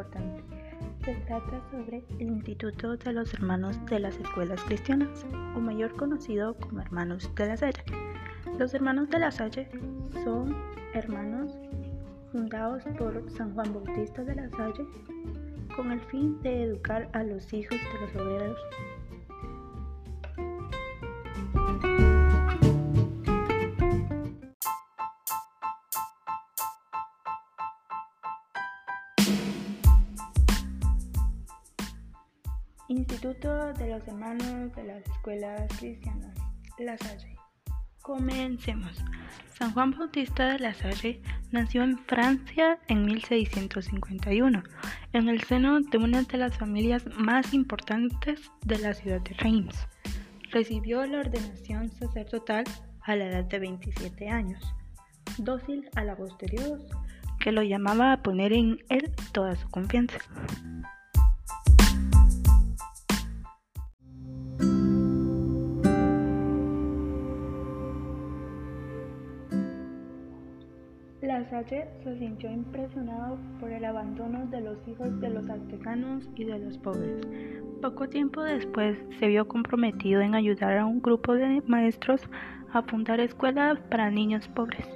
importante. Se trata sobre el Instituto de los Hermanos de las Escuelas Cristianas, o mayor conocido como Hermanos de la Salle. Los Hermanos de la Salle son hermanos fundados por San Juan Bautista de la Salle con el fin de educar a los hijos de los obreros Instituto de los Hermanos de las Escuelas Cristianas, La Salle. Comencemos. San Juan Bautista de La Salle nació en Francia en 1651, en el seno de una de las familias más importantes de la ciudad de Reims. Recibió la ordenación sacerdotal a la edad de 27 años, dócil a la voz de Dios, que lo llamaba a poner en él toda su confianza. La Salle se sintió impresionado por el abandono de los hijos de los artesanos y de los pobres. Poco tiempo después se vio comprometido en ayudar a un grupo de maestros a fundar escuelas para niños pobres,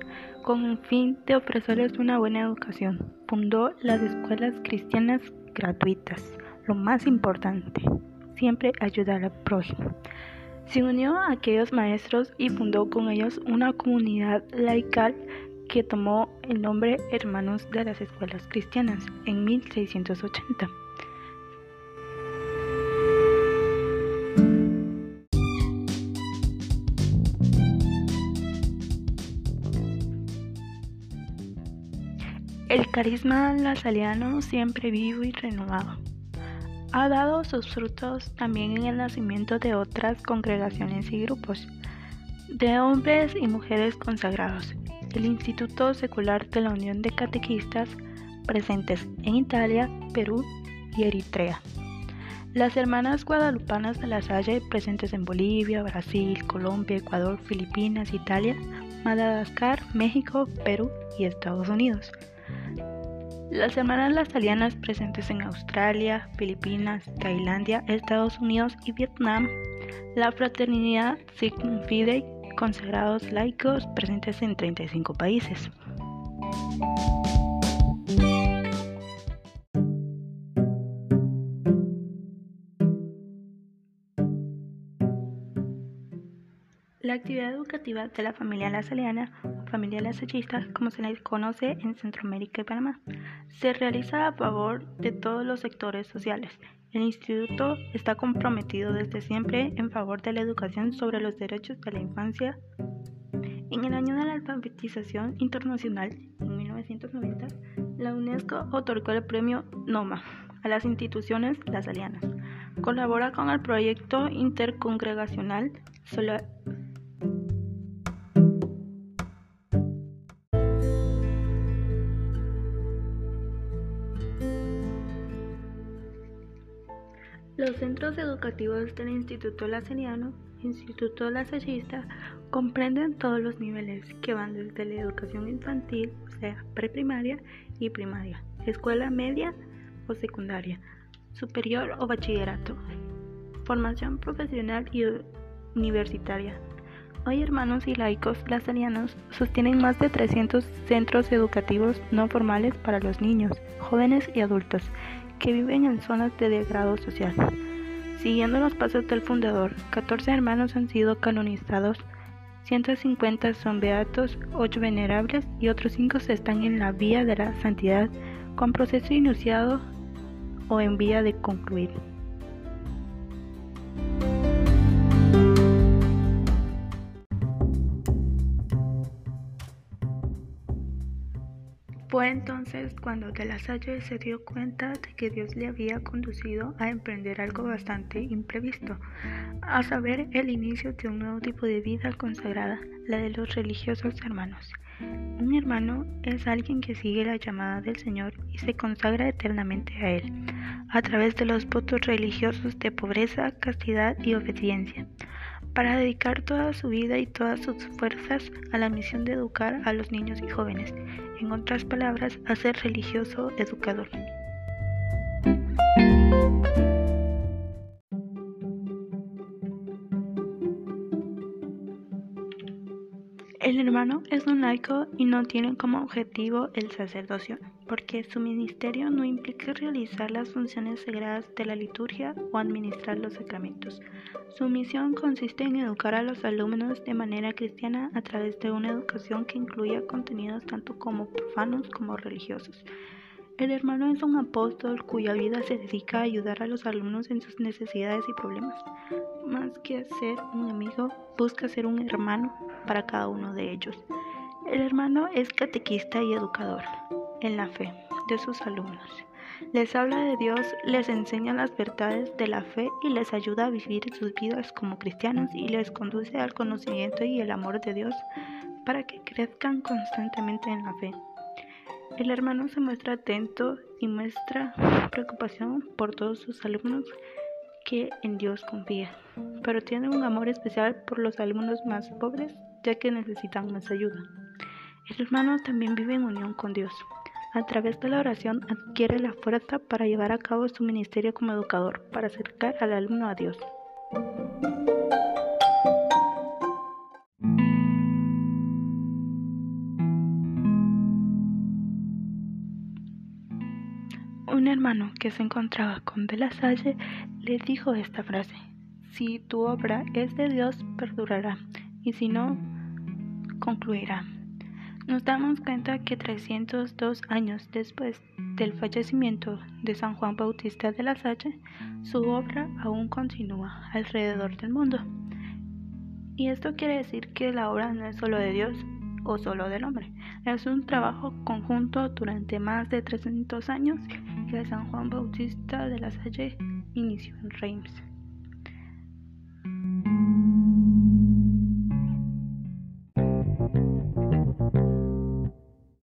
con el fin de ofrecerles una buena educación. Fundó las escuelas cristianas gratuitas, lo más importante, siempre ayudar al prójimo. Se unió a aquellos maestros y fundó con ellos una comunidad laical que tomó el nombre Hermanos de las Escuelas Cristianas en 1680. El carisma lasaliano siempre vivo y renovado. Ha dado sus frutos también en el nacimiento de otras congregaciones y grupos, de hombres y mujeres consagrados, el Instituto Secular de la Unión de Catequistas presentes en Italia, Perú y Eritrea. Las hermanas guadalupanas de la Salle presentes en Bolivia, Brasil, Colombia, Ecuador, Filipinas, Italia, Madagascar, México, Perú y Estados Unidos. Las hermanas lasalianas presentes en Australia, Filipinas, Tailandia, Estados Unidos y Vietnam. La fraternidad Signum Fidei consagrados laicos presentes en 35 países. La actividad educativa de la familia lasaliana o familia lasallista, como se les conoce en Centroamérica y Panamá, se realiza a favor de todos los sectores sociales, el instituto está comprometido desde siempre en favor de la educación sobre los derechos de la infancia. En el año de la alfabetización internacional, en 1990, la UNESCO otorgó el premio NOMA a las instituciones lasalianas. Colabora con el proyecto intercongregacional Los centros educativos del Instituto Laseriano, Instituto Lasallista, comprenden todos los niveles que van desde la educación infantil, o sea, preprimaria y primaria, escuela media o secundaria, superior o bachillerato, formación profesional y universitaria. Hoy hermanos y laicos lasarianos sostienen más de 300 centros educativos no formales para los niños, jóvenes y adultos que viven en zonas de degrado social. Siguiendo los pasos del fundador, 14 hermanos han sido canonizados, 150 son beatos, 8 venerables y otros 5 están en la vía de la santidad con proceso iniciado o en vía de concluir. Fue entonces cuando De La se dio cuenta de que Dios le había conducido a emprender algo bastante imprevisto, a saber, el inicio de un nuevo tipo de vida consagrada, la de los religiosos hermanos. Un hermano es alguien que sigue la llamada del Señor y se consagra eternamente a Él, a través de los votos religiosos de pobreza, castidad y obediencia para dedicar toda su vida y todas sus fuerzas a la misión de educar a los niños y jóvenes, en otras palabras, a ser religioso educador. El hermano es un laico y no tiene como objetivo el sacerdocio, porque su ministerio no implica realizar las funciones sagradas de la liturgia o administrar los sacramentos. Su misión consiste en educar a los alumnos de manera cristiana a través de una educación que incluya contenidos tanto como profanos como religiosos. El hermano es un apóstol cuya vida se dedica a ayudar a los alumnos en sus necesidades y problemas. Más que ser un amigo, busca ser un hermano para cada uno de ellos. El hermano es catequista y educador en la fe de sus alumnos. Les habla de Dios, les enseña las verdades de la fe y les ayuda a vivir sus vidas como cristianos y les conduce al conocimiento y el amor de Dios para que crezcan constantemente en la fe. El hermano se muestra atento y muestra preocupación por todos sus alumnos que en Dios confían, pero tiene un amor especial por los alumnos más pobres ya que necesitan más ayuda. El hermano también vive en unión con Dios. A través de la oración adquiere la fuerza para llevar a cabo su ministerio como educador, para acercar al alumno a Dios. Un hermano que se encontraba con De la Salle le dijo esta frase, si tu obra es de Dios, perdurará, y si no, concluirá. Nos damos cuenta que 302 años después del fallecimiento de San Juan Bautista de la Salle, su obra aún continúa alrededor del mundo. Y esto quiere decir que la obra no es solo de Dios o solo del hombre, es un trabajo conjunto durante más de 300 años que San Juan Bautista de la Salle inició en Reims.